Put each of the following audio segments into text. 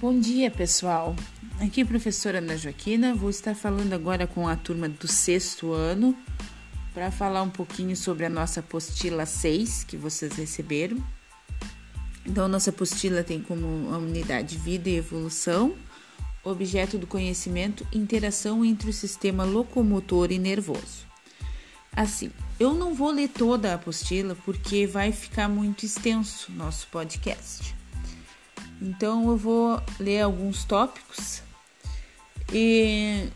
Bom dia, pessoal. Aqui, professora Ana Joaquina. Vou estar falando agora com a turma do sexto ano para falar um pouquinho sobre a nossa apostila 6 que vocês receberam. Então, nossa apostila tem como a unidade vida e evolução, objeto do conhecimento, interação entre o sistema locomotor e nervoso. Assim, eu não vou ler toda a apostila porque vai ficar muito extenso nosso podcast. Então eu vou ler alguns tópicos e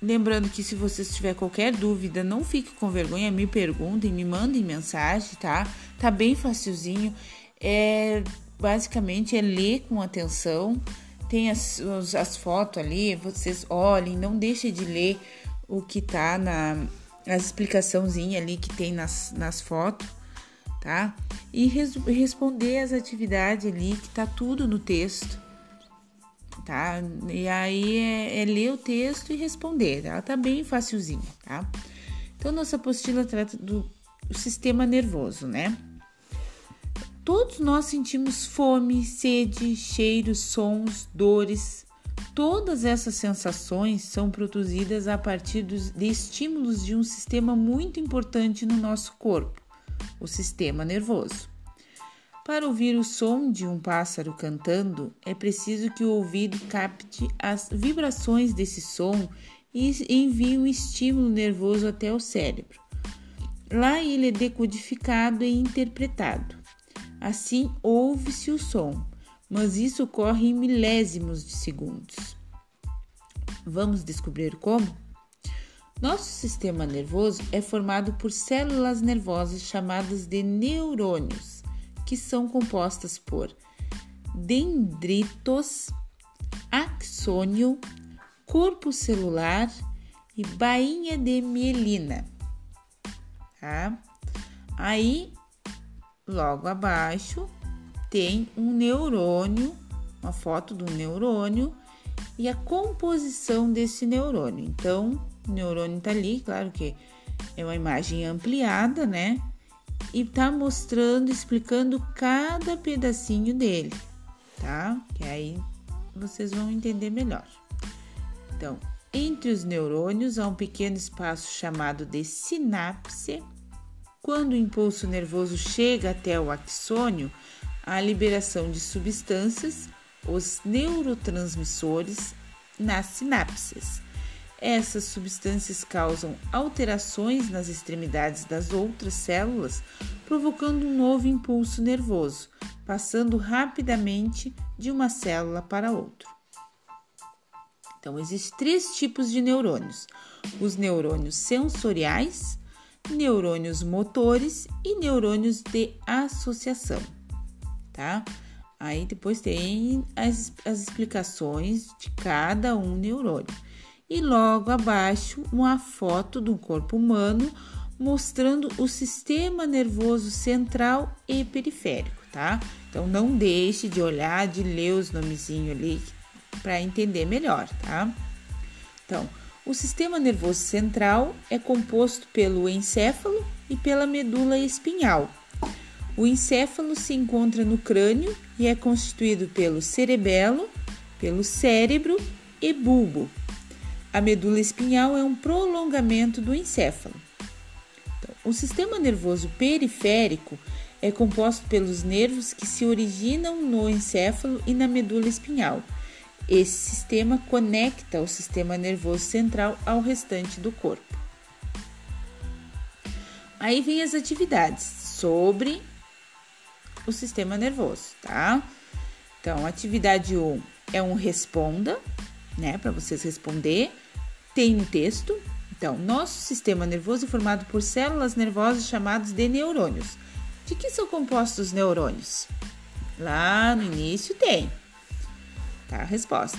lembrando que se você tiver qualquer dúvida, não fique com vergonha, me perguntem, me mandem mensagem, tá? Tá bem facilzinho. É basicamente é ler com atenção. Tem as, as fotos ali, vocês olhem, não deixem de ler o que tá na as explicaçãozinha ali que tem nas, nas fotos tá? E res responder as atividades ali, que tá tudo no texto, tá? E aí é, é ler o texto e responder, ela tá bem facilzinho, tá? Então, nossa apostila trata do sistema nervoso, né? Todos nós sentimos fome, sede, cheiros, sons, dores. Todas essas sensações são produzidas a partir de estímulos de um sistema muito importante no nosso corpo, o sistema nervoso. Para ouvir o som de um pássaro cantando, é preciso que o ouvido capte as vibrações desse som e envie um estímulo nervoso até o cérebro. Lá ele é decodificado e interpretado. Assim, ouve-se o som, mas isso ocorre em milésimos de segundos. Vamos descobrir como? Nosso sistema nervoso é formado por células nervosas chamadas de neurônios, que são compostas por dendritos, axônio, corpo celular e bainha de mielina. Tá? Aí, logo abaixo, tem um neurônio, uma foto do neurônio e a composição desse neurônio. Então, o neurônio tá ali, claro que é uma imagem ampliada, né? E tá mostrando, explicando cada pedacinho dele, tá? Que aí vocês vão entender melhor. Então, entre os neurônios há um pequeno espaço chamado de sinapse. Quando o impulso nervoso chega até o axônio, há liberação de substâncias, os neurotransmissores, nas sinapses. Essas substâncias causam alterações nas extremidades das outras células, provocando um novo impulso nervoso, passando rapidamente de uma célula para outra. Então, existem três tipos de neurônios: os neurônios sensoriais, neurônios motores e neurônios de associação, tá? Aí depois tem as, as explicações de cada um neurônio e logo abaixo uma foto do corpo humano mostrando o sistema nervoso central e periférico, tá? Então não deixe de olhar, de ler os nomezinhos ali para entender melhor, tá? Então, o sistema nervoso central é composto pelo encéfalo e pela medula espinhal. O encéfalo se encontra no crânio e é constituído pelo cerebelo, pelo cérebro e bulbo, a medula espinhal é um prolongamento do encéfalo. Então, o sistema nervoso periférico é composto pelos nervos que se originam no encéfalo e na medula espinhal. Esse sistema conecta o sistema nervoso central ao restante do corpo. Aí vem as atividades sobre o sistema nervoso, tá? Então, atividade 1 é um responda, né, para vocês responder tem um texto. Então, nosso sistema nervoso é formado por células nervosas chamadas de neurônios. De que são compostos os neurônios? Lá no início tem. Tá a resposta.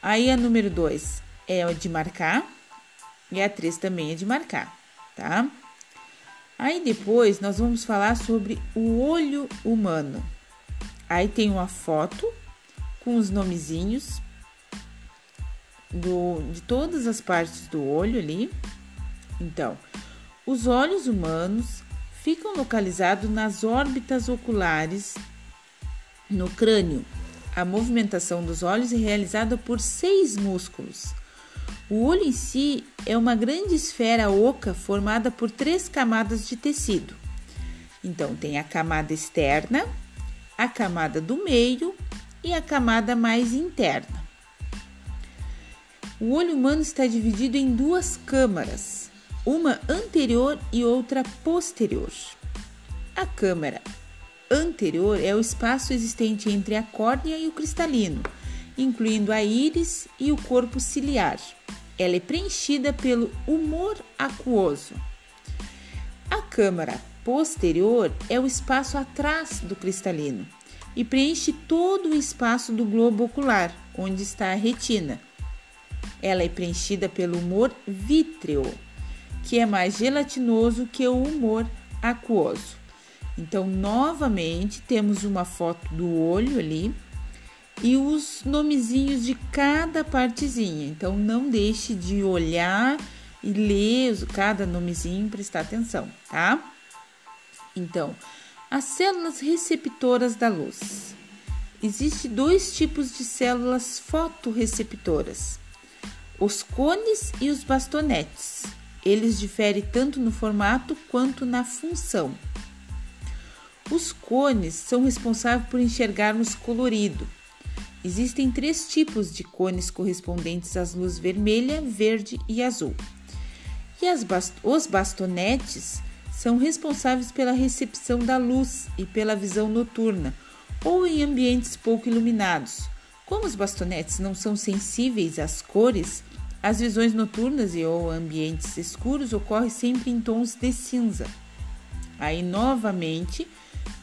Aí a número 2 é o de marcar e a 3 também é de marcar, tá? Aí depois nós vamos falar sobre o olho humano. Aí tem uma foto com os nomezinhos do, de todas as partes do olho ali. Então, os olhos humanos ficam localizados nas órbitas oculares no crânio. A movimentação dos olhos é realizada por seis músculos. O olho em si é uma grande esfera oca formada por três camadas de tecido. Então, tem a camada externa, a camada do meio e a camada mais interna. O olho humano está dividido em duas câmaras, uma anterior e outra posterior. A câmara anterior é o espaço existente entre a córnea e o cristalino, incluindo a íris e o corpo ciliar. Ela é preenchida pelo humor aquoso. A câmara posterior é o espaço atrás do cristalino e preenche todo o espaço do globo ocular, onde está a retina. Ela é preenchida pelo humor vítreo, que é mais gelatinoso que o humor aquoso. Então, novamente, temos uma foto do olho ali e os nomezinhos de cada partezinha. Então, não deixe de olhar e ler cada nomezinho, prestar atenção, tá? Então, as células receptoras da luz. Existem dois tipos de células fotorreceptoras: os cones e os bastonetes. Eles diferem tanto no formato quanto na função. Os cones são responsáveis por enxergarmos colorido. Existem três tipos de cones correspondentes às luzes vermelha, verde e azul. E bast os bastonetes são responsáveis pela recepção da luz e pela visão noturna ou em ambientes pouco iluminados. Como os bastonetes não são sensíveis às cores, as visões noturnas e ou ambientes escuros ocorrem sempre em tons de cinza. Aí novamente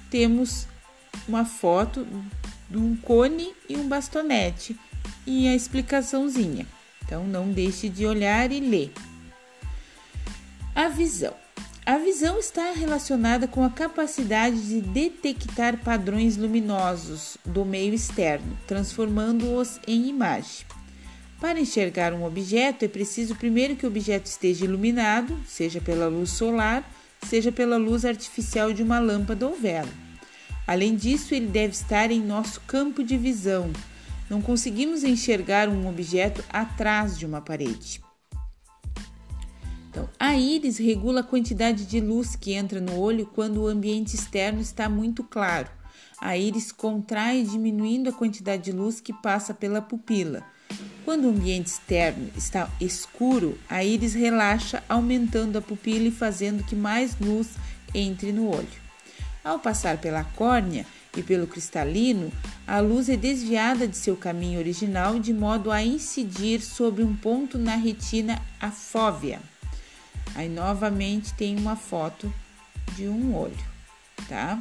temos uma foto de um cone e um bastonete e a explicaçãozinha. Então não deixe de olhar e ler. A visão. A visão está relacionada com a capacidade de detectar padrões luminosos do meio externo, transformando-os em imagem. Para enxergar um objeto, é preciso primeiro que o objeto esteja iluminado, seja pela luz solar, seja pela luz artificial de uma lâmpada ou vela. Além disso, ele deve estar em nosso campo de visão. Não conseguimos enxergar um objeto atrás de uma parede. Então, a íris regula a quantidade de luz que entra no olho quando o ambiente externo está muito claro. A íris contrai, diminuindo a quantidade de luz que passa pela pupila. Quando o ambiente externo está escuro, a íris relaxa, aumentando a pupila e fazendo que mais luz entre no olho. Ao passar pela córnea e pelo cristalino, a luz é desviada de seu caminho original de modo a incidir sobre um ponto na retina a fóvea. Aí novamente tem uma foto de um olho, tá?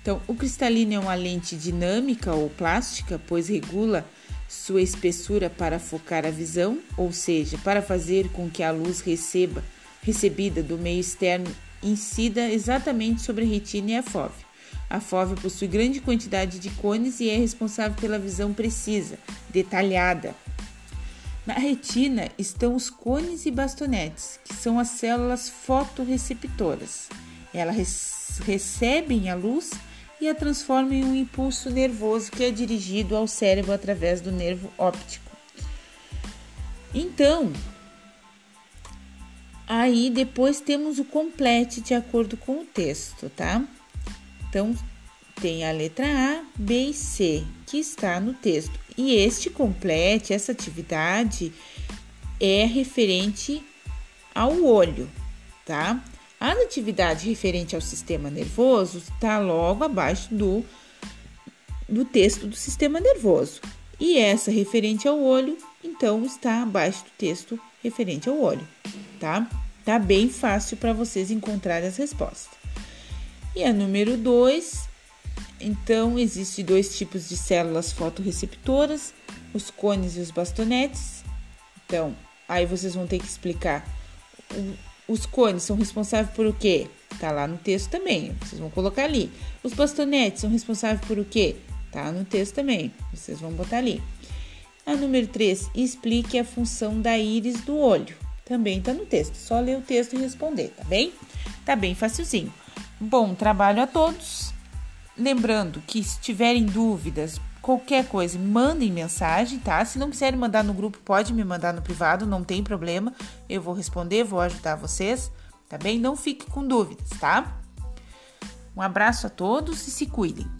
Então, o cristalino é uma lente dinâmica ou plástica, pois regula sua espessura para focar a visão, ou seja, para fazer com que a luz receba recebida do meio externo incida exatamente sobre a retina e a fóvea. A fóvea possui grande quantidade de cones e é responsável pela visão precisa, detalhada. Na retina estão os cones e bastonetes, que são as células fotorreceptoras. Elas recebem a luz e a transformam em um impulso nervoso que é dirigido ao cérebro através do nervo óptico. Então, Aí depois temos o complete de acordo com o texto, tá? Então tem a letra A, B e C que está no texto. E este complete, essa atividade é referente ao olho, tá? A atividade referente ao sistema nervoso está logo abaixo do, do texto do sistema nervoso. E essa referente ao olho, então, está abaixo do texto referente ao olho tá? Tá bem fácil para vocês encontrarem as respostas. E a número 2, então, existem dois tipos de células fotorreceptoras, os cones e os bastonetes. Então, aí vocês vão ter que explicar. Os cones são responsáveis por o quê? Tá lá no texto também, vocês vão colocar ali. Os bastonetes são responsáveis por o quê? Tá no texto também, vocês vão botar ali. A número 3, explique a função da íris do olho também está no texto. Só ler o texto e responder, tá bem? Tá bem facilzinho. Bom trabalho a todos. Lembrando que se tiverem dúvidas, qualquer coisa, mandem mensagem, tá? Se não quiserem mandar no grupo, pode me mandar no privado, não tem problema. Eu vou responder, vou ajudar vocês, tá bem? Não fique com dúvidas, tá? Um abraço a todos e se cuidem.